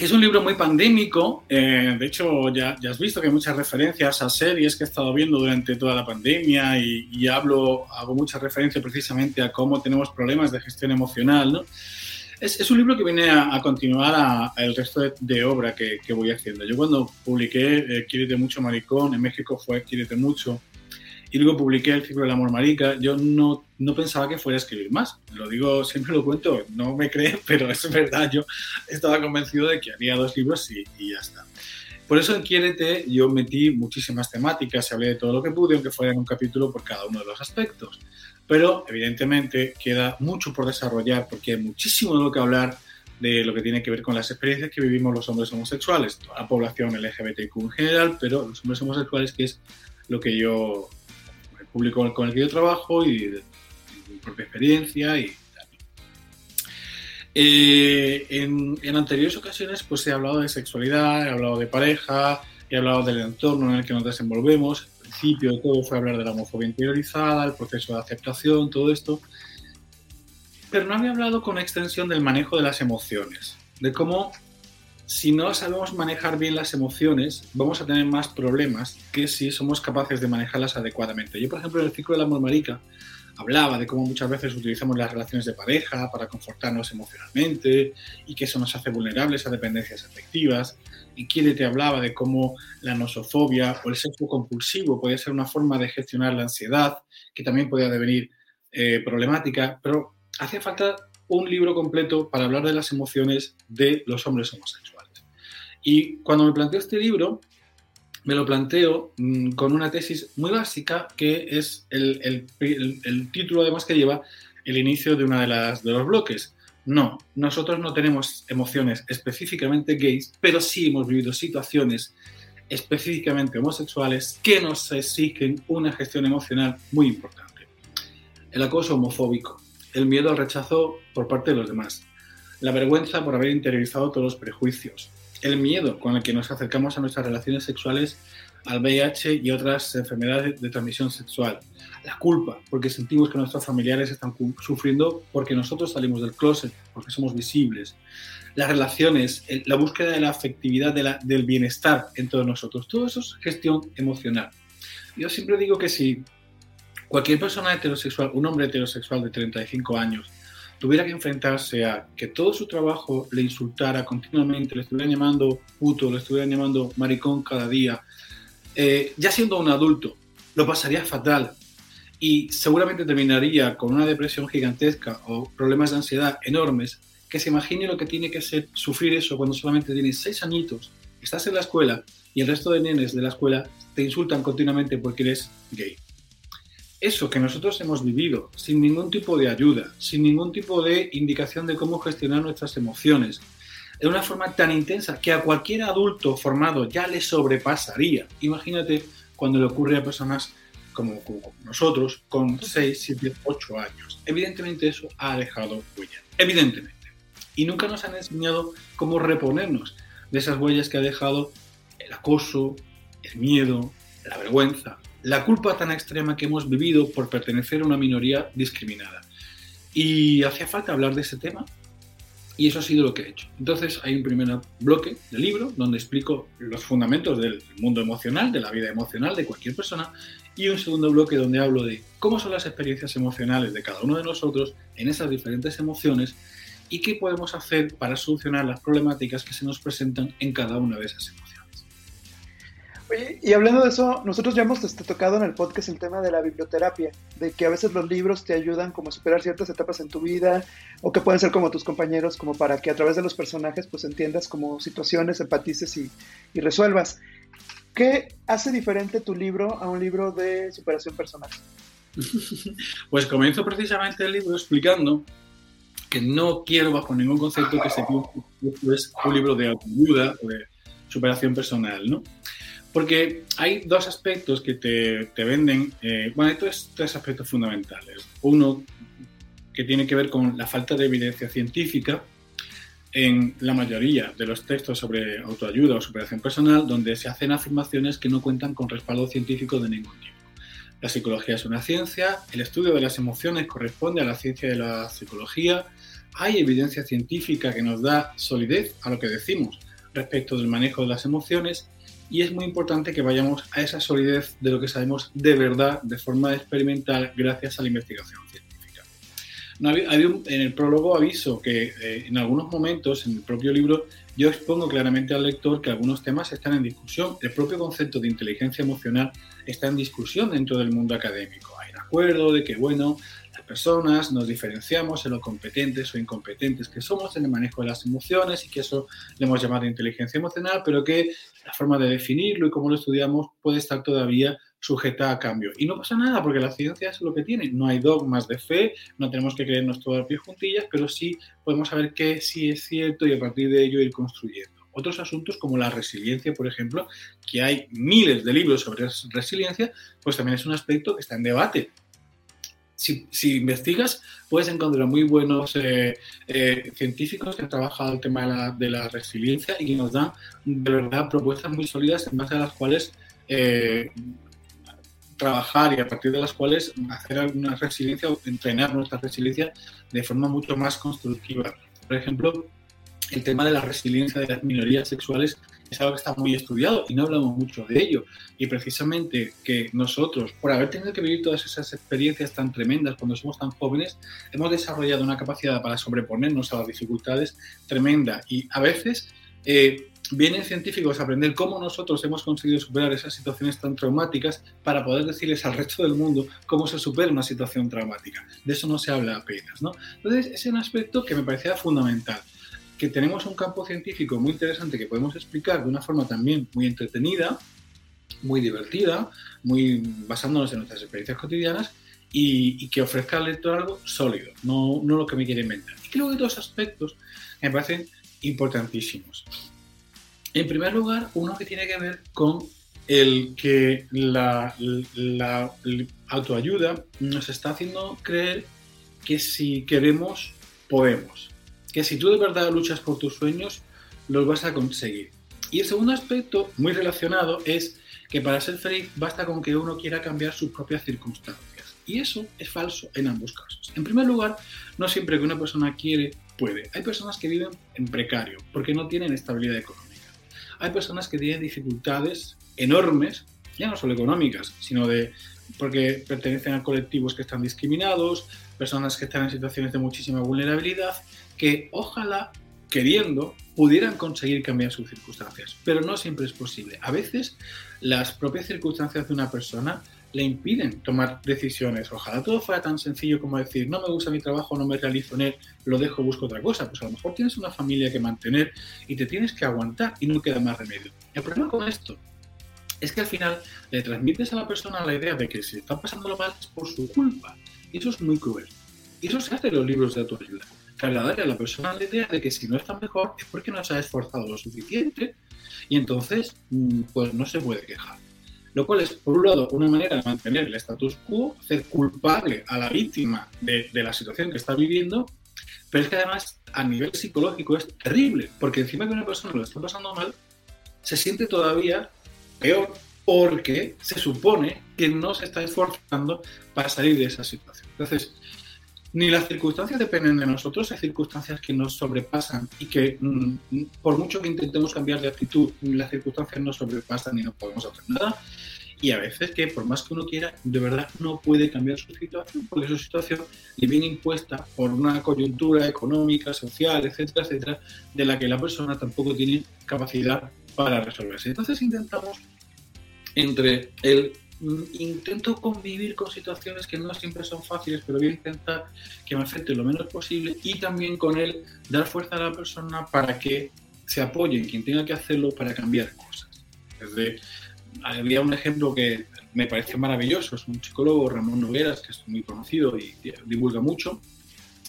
es un libro muy pandémico. Eh, de hecho, ya, ya, has visto que hay muchas referencias a series que he estado viendo durante toda la pandemia y, hablo, hago mucha referencia precisamente a cómo tenemos problemas de gestión emocional. ¿no? Es, es, un libro que viene a, continuar el resto de, obra que, que, voy haciendo. Yo cuando publiqué eh, mucho, maricón, en México fue Quírete mucho, y luego publiqué el ciclo del amor marica, yo no, no pensaba que fuera a escribir más. Lo digo, siempre lo cuento, no me creen, pero es verdad, yo estaba convencido de que haría dos libros y, y ya está. Por eso en Quiérete yo metí muchísimas temáticas, hablé de todo lo que pude, aunque fuera en un capítulo por cada uno de los aspectos. Pero evidentemente queda mucho por desarrollar porque hay muchísimo de lo que hablar de lo que tiene que ver con las experiencias que vivimos los hombres homosexuales, la población LGBTQ en general, pero los hombres homosexuales, que es lo que yo público con el que yo trabajo y de, mi propia experiencia y eh, en, en, anteriores ocasiones pues he hablado de sexualidad, he hablado de pareja, he hablado del entorno en el que nos desenvolvemos. Principio de todo fue hablar de la homofobia interiorizada, el proceso de aceptación, todo esto. Pero no había hablado con extensión del manejo de las emociones, de cómo si no sabemos manejar bien las emociones, vamos a tener más problemas que si somos capaces de manejarlas adecuadamente. Yo, por ejemplo, en el ciclo del amor marica hablaba de cómo muchas veces utilizamos las relaciones de pareja para confortarnos emocionalmente y que eso nos hace vulnerables a dependencias afectivas. Y Kiede te hablaba de cómo la nosofobia o el sexo compulsivo puede ser una forma de gestionar la ansiedad, que también podía devenir eh, problemática, pero hacía falta un libro completo para hablar de las emociones de los hombres homosexuales. Y cuando me planteo este libro, me lo planteo mm, con una tesis muy básica que es el, título además que lleva el inicio de uno de, las, de los bloques. No, nosotros no tenemos emociones específicamente gays, pero sí hemos vivido situaciones específicamente homosexuales que nos exigen una gestión emocional muy importante. El acoso homofóbico, el miedo al rechazo por parte de los demás, la vergüenza por haber interiorizado todos los prejuicios, el miedo con el que nos acercamos a nuestras relaciones sexuales, al VIH y otras enfermedades de transmisión sexual. La culpa, porque sentimos que nuestros familiares están sufriendo porque nosotros salimos del closet, porque somos visibles. Las relaciones, la búsqueda de la afectividad, del bienestar en todos nosotros. Todo eso es gestión emocional. Yo siempre digo que si cualquier persona heterosexual, un hombre heterosexual de 35 años, tuviera que enfrentarse a que todo su trabajo le insultara continuamente, le estuvieran llamando puto, le estuvieran llamando maricón cada día, eh, ya siendo un adulto, lo pasaría fatal. Y seguramente terminaría con una depresión gigantesca o problemas de ansiedad enormes, que se imagine lo que tiene que ser sufrir eso cuando solamente tienes seis añitos, estás en la escuela y el resto de nenes de la escuela te insultan continuamente porque eres gay eso que nosotros hemos vivido sin ningún tipo de ayuda, sin ningún tipo de indicación de cómo gestionar nuestras emociones, de una forma tan intensa que a cualquier adulto formado ya le sobrepasaría. Imagínate cuando le ocurre a personas como, nosotros con 6, 7, 8 años. Evidentemente eso ha dejado huella, evidentemente. Y nunca nos han enseñado cómo reponernos de esas huellas que ha dejado el acoso, el miedo, la vergüenza, la culpa tan extrema que hemos vivido por pertenecer a una minoría discriminada. Y hacía falta hablar de ese tema y eso ha sido lo que he hecho. Entonces hay un primer bloque del libro donde explico los fundamentos del mundo emocional, de la vida emocional de cualquier persona y un segundo bloque donde hablo de cómo son las experiencias emocionales de cada uno de nosotros en esas diferentes emociones y qué podemos hacer para solucionar las problemáticas que se nos presentan en cada una de esas emociones. Oye, y hablando de eso, nosotros ya hemos este, tocado en el podcast el tema de la biblioterapia, de que a veces los libros te ayudan como a superar ciertas etapas en tu vida, o que pueden ser como tus compañeros, como para que a través de los personajes pues entiendas como situaciones, empatices y, resuelvas. ¿Qué hace diferente tu libro a un libro de superación personal? Pues comienzo precisamente el libro explicando que no quiero bajo ningún concepto que se es un libro de ayuda o de superación personal, ¿no? Porque hay dos aspectos que te, te venden, eh, bueno, hay tres, tres, aspectos fundamentales. Uno que tiene que ver con la falta de evidencia científica, en la mayoría de los textos sobre autoayuda o superación personal donde se hacen afirmaciones que no cuentan con respaldo científico de ningún tipo. La psicología es una ciencia, el estudio de las emociones corresponde a la ciencia de la psicología, hay evidencia científica que nos da solidez a lo que decimos respecto del manejo de las emociones y es muy importante que vayamos a esa solidez de lo que sabemos de verdad de forma experimental gracias a la investigación científica. en el prólogo aviso que eh, en algunos momentos en el propio libro yo expongo claramente al lector que algunos temas están en discusión. El propio concepto de inteligencia emocional está en discusión dentro del mundo académico. Hay un acuerdo de que, bueno, personas nos diferenciamos en lo competentes o incompetentes que somos en el manejo de las emociones y que eso le hemos llamado inteligencia emocional, pero que la forma de definirlo y cómo lo estudiamos puede estar todavía sujeta a cambio. Y no pasa nada porque la ciencia es lo que tiene. No hay dogmas de fe, no tenemos que creernos todo a pie juntillas, pero sí podemos saber qué sí es cierto y a partir de ello ir construyendo. Otros asuntos como la resiliencia, por ejemplo, que hay miles de libros sobre resiliencia, pues también es un aspecto que está en debate si, investigas, puedes encontrar muy buenos eh, eh, científicos que han trabajado el tema de la, resiliencia y que nos dan de verdad propuestas muy sólidas en base a las cuales eh, trabajar y a partir de las cuales hacer alguna resiliencia o entrenar nuestra resiliencia de forma mucho más constructiva. Por ejemplo, el tema de la resiliencia de las minorías sexuales es algo que está muy estudiado y no hablamos mucho de ello. Y precisamente que nosotros, por haber tenido que vivir todas esas experiencias tan tremendas cuando somos tan jóvenes, hemos desarrollado una capacidad para sobreponernos a las dificultades tremenda. Y a veces eh, vienen científicos a aprender cómo nosotros hemos conseguido superar esas situaciones tan traumáticas para poder decirles al resto del mundo cómo se supera una situación traumática. De eso no se habla apenas. ¿no? Entonces, es un aspecto que me parecía fundamental que tenemos un campo científico muy interesante que podemos explicar de una forma también muy entretenida, muy divertida, muy basándonos en nuestras experiencias cotidianas y, que ofrezca al lector algo sólido, no, no lo que me quiere inventar. Y creo que dos aspectos me parecen importantísimos. En primer lugar, uno que tiene que ver con el que la, la, autoayuda nos está haciendo creer que si queremos, podemos que si tú de verdad luchas por tus sueños, los vas a conseguir. Y el segundo aspecto, muy relacionado, es que para ser feliz basta con que uno quiera cambiar sus propias circunstancias. Y eso es falso en ambos casos. En primer lugar, no siempre que una persona quiere, puede. Hay personas que viven en precario porque no tienen estabilidad económica. Hay personas que tienen dificultades enormes, ya no solo económicas, sino de porque pertenecen a colectivos que están discriminados, personas que están en situaciones de muchísima vulnerabilidad que ojalá, queriendo, pudieran conseguir cambiar sus circunstancias, pero no siempre es posible. A veces las propias circunstancias de una persona le impiden tomar decisiones. Ojalá todo fuera tan sencillo como decir, no me gusta mi trabajo, no me realizo en él, lo dejo, busco otra cosa. Pues a lo mejor tienes una familia que mantener y te tienes que aguantar y no queda más remedio. El problema con esto es que al final le transmites a la persona la idea de que si está pasándolo mal es por su culpa. Y eso es muy cruel. Y eso se hace en los libros de autoayuda trasladarle a la persona la idea de que si no está mejor es porque no se ha esforzado lo suficiente y entonces mm, pues no se puede quejar. Lo cual es, por un lado, una manera de mantener el status quo, hacer culpable a la víctima de, de la situación que está viviendo, pero es que además a nivel psicológico es terrible, porque encima que una persona lo está pasando mal, se siente todavía peor porque se supone que no se está esforzando para salir de esa situación. Entonces, ni las circunstancias dependen de nosotros, hay circunstancias que nos sobrepasan y que mm, por mucho que intentemos cambiar de actitud, las circunstancias nos sobrepasan y no podemos hacer nada. Y a veces que por más que uno quiera, de verdad no puede cambiar su situación, porque su situación le viene impuesta por una coyuntura económica, social, etcétera, etcétera, de la que la persona tampoco tiene capacidad para resolverse. Entonces intentamos entre el intento convivir con situaciones que no siempre son fáciles, pero voy a intentar que me afecte lo menos posible y también con él dar fuerza a la persona para que se apoye en quien tenga que hacerlo para cambiar cosas. Desde, había un ejemplo que me parece maravilloso, es un psicólogo, Ramón Nogueras, que es muy conocido y divulga mucho,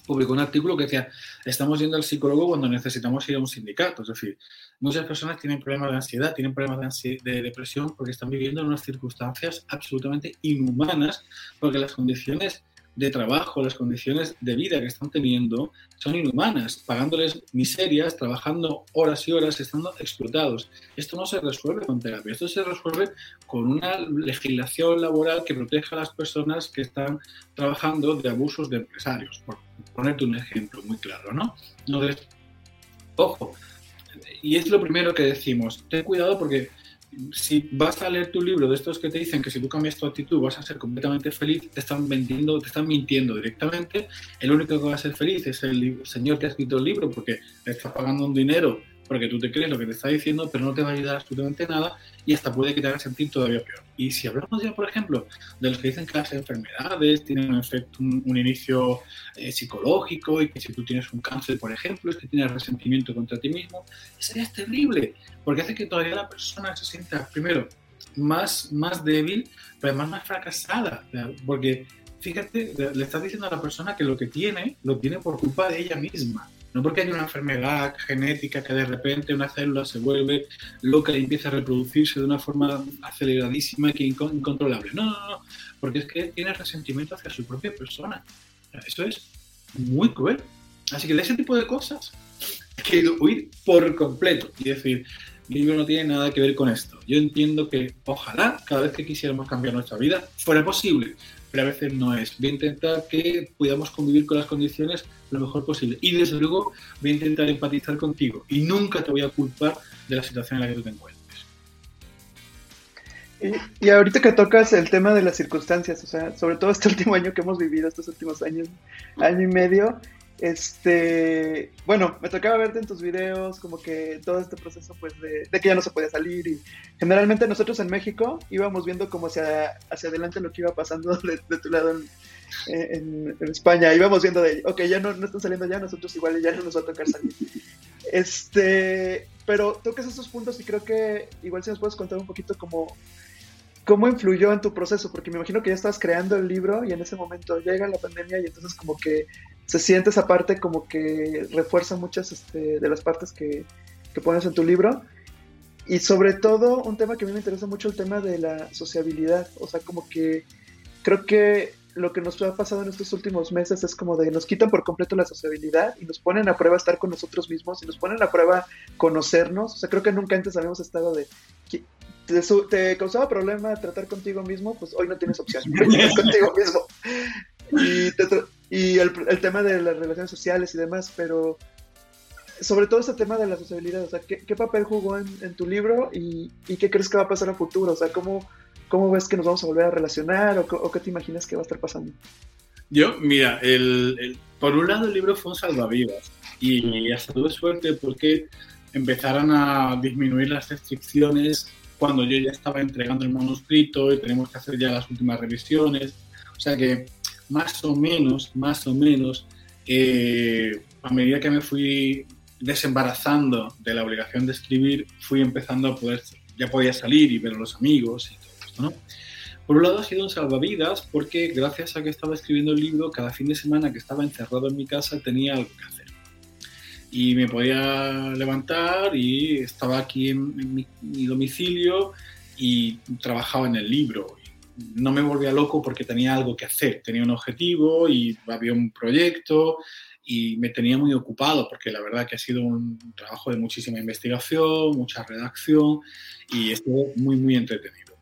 publicó un artículo que decía, estamos yendo al psicólogo cuando necesitamos ir a un sindicato. Es decir, muchas personas tienen problemas de ansiedad, tienen problemas de, de, depresión porque están viviendo en unas circunstancias absolutamente inhumanas, porque las condiciones de trabajo, las condiciones de vida que están teniendo son inhumanas, pagándoles miserias, trabajando horas y horas, estando explotados. Esto no se resuelve con terapia, esto se resuelve con una legislación laboral que proteja a las personas que están trabajando de abusos de empresarios, por ponerte un ejemplo muy claro, ¿no? Ojo, y es lo primero que decimos, ten cuidado porque si vas a leer tu libro de estos que te dicen que si tú cambias tu actitud vas a ser completamente feliz, te están vendiendo, te están mintiendo directamente. El único que va a ser feliz es el señor que ha escrito el libro porque le está pagando un dinero porque tú te crees lo que te está diciendo, pero no te va a ayudar absolutamente nada y hasta puede que te haga sentir todavía peor. Y si hablamos ya, por ejemplo, de los que dicen que las enfermedades tienen un efecto, un, inicio eh, psicológico y que si tú tienes un cáncer, por ejemplo, es que tienes resentimiento contra ti mismo, eso ya es terrible, porque hace que todavía la persona se sienta, primero, más, más débil, pero además más fracasada, porque fíjate, le estás diciendo a la persona que lo que tiene, lo tiene por culpa de ella misma. No porque haya una enfermedad genética que de repente una célula se vuelve loca y empieza a reproducirse de una forma aceleradísima que incontrolable. No, no, no. Porque es que tiene resentimiento hacia su propia persona. Eso es muy cruel. Así que de ese tipo de cosas hay que huir por completo y decir, libro no tiene nada que ver con esto. Yo entiendo que ojalá cada vez que quisiéramos cambiar nuestra vida fuera posible, pero a veces no es. Voy a intentar que podamos convivir con las condiciones lo mejor posible. Y desde luego voy a intentar empatizar contigo y nunca te voy a culpar de la situación en la que tú te encuentres. Y, ahorita que tocas el tema de las circunstancias, o sea, sobre todo este último año que hemos vivido, estos últimos años, año y medio, este, bueno, me tocaba verte en tus videos, como que todo este proceso, pues, de, que ya no se podía salir. Y generalmente nosotros en México íbamos viendo como hacia, hacia adelante lo que iba pasando de, tu lado en, España. Íbamos viendo de, ok, ya no, no están saliendo ya, nosotros igual ya no nos va a tocar salir. Este, pero tocas estos puntos y creo que igual si nos puedes contar un poquito como ¿Cómo influyó en tu proceso? Porque me imagino que ya estabas creando el libro y en ese momento llega la pandemia y entonces como que se siente esa parte como que refuerza muchas este, de las partes que, pones en tu libro. Y sobre todo, un tema que a mí me interesa mucho, el tema de la sociabilidad. O sea, como que creo que lo que nos ha pasado en estos últimos meses es como de nos quitan por completo la sociabilidad y nos ponen a prueba estar con nosotros mismos y nos ponen a prueba conocernos. O sea, creo que nunca antes habíamos estado de... Te, te causaba problema tratar contigo mismo, pues hoy no tienes opción. contigo mismo. Y te, y el, el, tema de las relaciones sociales y demás, pero sobre todo ese tema de la sociabilidad, o sea, ¿qué, qué papel jugó en, en tu libro y, y, qué crees que va a pasar a futuro? O sea, ¿cómo, cómo ves que nos vamos a volver a relacionar o, o qué te imaginas que va a estar pasando? Yo, mira, el, el, por un lado el libro fue un salvavidas y hasta tuve suerte porque empezaron a disminuir las restricciones cuando yo ya estaba entregando el manuscrito y tenemos que hacer ya las últimas revisiones. O sea que más o menos, más o menos, eh, a medida que me fui desembarazando de la obligación de escribir, fui empezando a poder, ya podía salir y ver a los amigos y todo esto, ¿no? Por un lado ha sido un salvavidas porque gracias a que estaba escribiendo el libro, cada fin de semana que estaba encerrado en mi casa tenía algo que hacer. Y me podía levantar y estaba aquí en, mi, mi domicilio y trabajaba en el libro no me volvía loco porque tenía algo que hacer, tenía un objetivo y había un proyecto y me tenía muy ocupado porque la verdad que ha sido un trabajo de muchísima investigación, mucha redacción y estuvo muy, muy entretenido.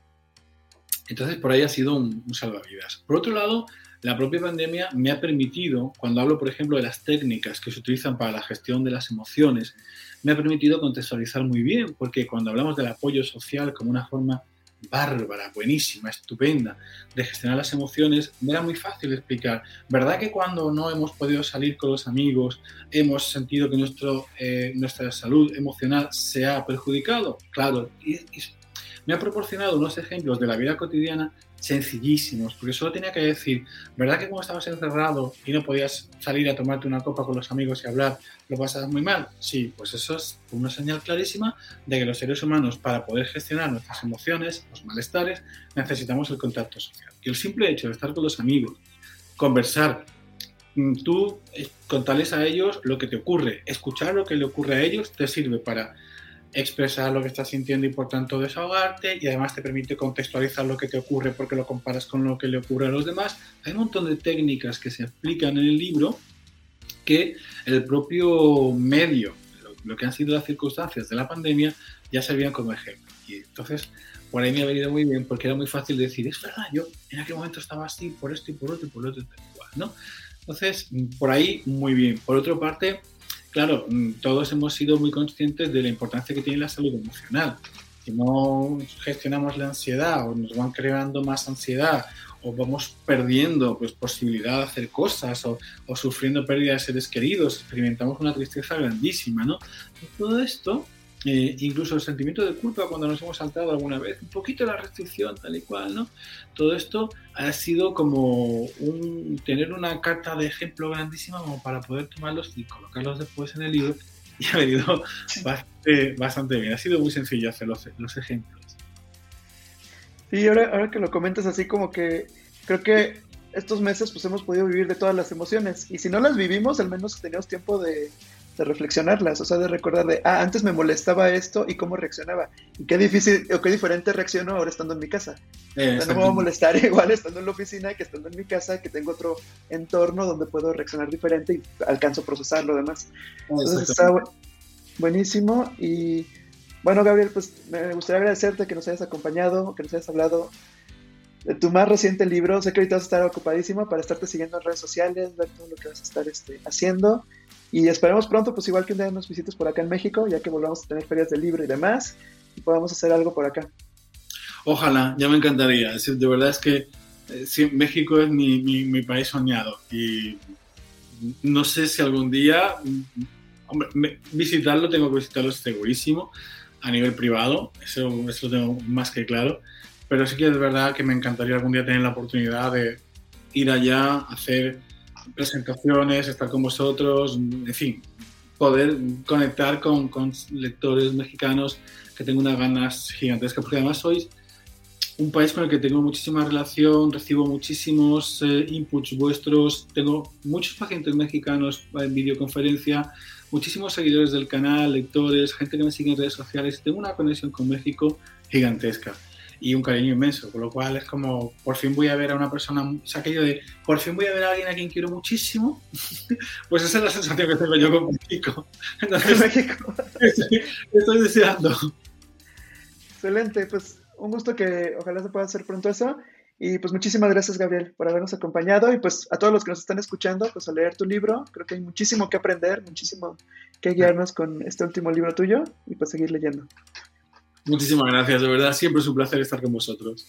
Entonces, por ahí ha sido un, un salvavidas. Por otro lado, la propia pandemia me ha permitido, cuando hablo, por ejemplo, de las técnicas que se utilizan para la gestión de las emociones, me ha permitido contextualizar muy bien, porque cuando hablamos del apoyo social como una forma bárbara, buenísima, estupenda de gestionar las emociones, me era muy fácil explicar. ¿Verdad que cuando no hemos podido salir con los amigos hemos sentido que nuestro, eh, nuestra salud emocional se ha perjudicado? Claro, y, me ha proporcionado unos ejemplos de la vida cotidiana sencillísimos, porque solo tenía que decir, ¿verdad que cuando estabas encerrado y no podías salir a tomarte una copa con los amigos y hablar, lo pasabas muy mal? Sí, pues eso es una señal clarísima de que los seres humanos, para poder gestionar nuestras emociones, los malestares, necesitamos el contacto social. Y el simple hecho de estar con los amigos, conversar, mm, tú eh, contarles a ellos lo que te ocurre, escuchar lo que le ocurre a ellos, te sirve para expresar lo que estás sintiendo y por tanto desahogarte y además te permite contextualizar lo que te ocurre porque lo comparas con lo que le ocurre a los demás. Hay un montón de técnicas que se explican en el libro que el propio medio, lo, que han sido las circunstancias de la pandemia, ya servían como ejemplo. Y entonces, por ahí me ha venido muy bien porque era muy fácil decir, es verdad, yo en aquel momento estaba así por esto y por otro y por otro y ¿no? Entonces, por ahí muy bien. Por otra parte, claro, mm, todos hemos sido muy conscientes de la importancia que tiene la salud emocional. Si no gestionamos la ansiedad o nos van creando más ansiedad o vamos perdiendo pues, posibilidad de hacer cosas o, sufriendo pérdida de seres queridos, experimentamos una tristeza grandísima, ¿no? Todo esto eh, incluso el sentimiento de culpa cuando nos hemos saltado alguna vez, un poquito la restricción, tal y cual, ¿no? Todo esto ha sido como un, tener una carta de ejemplo grandísima como para poder tomarlos y colocarlos después en el libro y ha venido bastante, bien. Ha sido muy sencillo hacer los, los ejemplos. Sí, ahora, ahora que lo comentas así como que creo que estos meses pues hemos podido vivir de todas las emociones y si no las vivimos al menos teníamos tiempo de de reflexionarlas, o sea, de recordar de, ah, antes me molestaba esto y cómo reaccionaba. Y qué difícil o qué diferente reacciono ahora estando en mi casa. no me va a molestar igual estando en la oficina que estando en mi casa, que tengo otro entorno donde puedo reaccionar diferente y alcanzo a procesar lo demás. Entonces está buenísimo y bueno, Gabriel, pues me gustaría agradecerte que nos hayas acompañado, que nos hayas hablado de tu más reciente libro. Sé que ahorita vas a estar ocupadísimo para estarte siguiendo en redes sociales, ver todo lo que vas a estar este, haciendo. Y esperemos pronto, pues igual que un día nos visites por acá en México, ya que volvamos a tener ferias de libro y demás, y podamos hacer algo por acá. Ojalá, ya me encantaría. De verdad es que eh, México es mi, mi, país soñado y no sé si algún día, hombre, visitarlo, tengo que visitarlo segurísimo a nivel privado, eso, eso lo tengo más que claro, pero sí que es verdad que me encantaría algún día tener la oportunidad de ir allá, hacer presentaciones, estar con vosotros, en fin, poder conectar con, lectores mexicanos que tengo unas ganas gigantescas, porque además sois un país con el que tengo muchísima relación, recibo muchísimos eh, inputs vuestros, tengo muchos pacientes mexicanos en videoconferencia, muchísimos seguidores del canal, lectores, gente que me sigue en redes sociales, tengo una conexión con México gigantesca y un cariño inmenso, con lo cual es como, por fin voy a ver a una persona, o sea, aquello de, por fin voy a ver a alguien a quien quiero muchísimo, pues esa es la sensación que tengo yo con México. Entonces, México. estoy deseando. Excelente, pues un gusto que ojalá se pueda hacer pronto eso. Y pues muchísimas gracias, Gabriel, por habernos acompañado. Y pues a todos los que nos están escuchando, pues a leer tu libro. Creo que hay muchísimo que aprender, muchísimo que guiarnos con este último libro tuyo y pues seguir leyendo. Muchísimas gracias, de verdad, siempre es un placer estar con vosotros.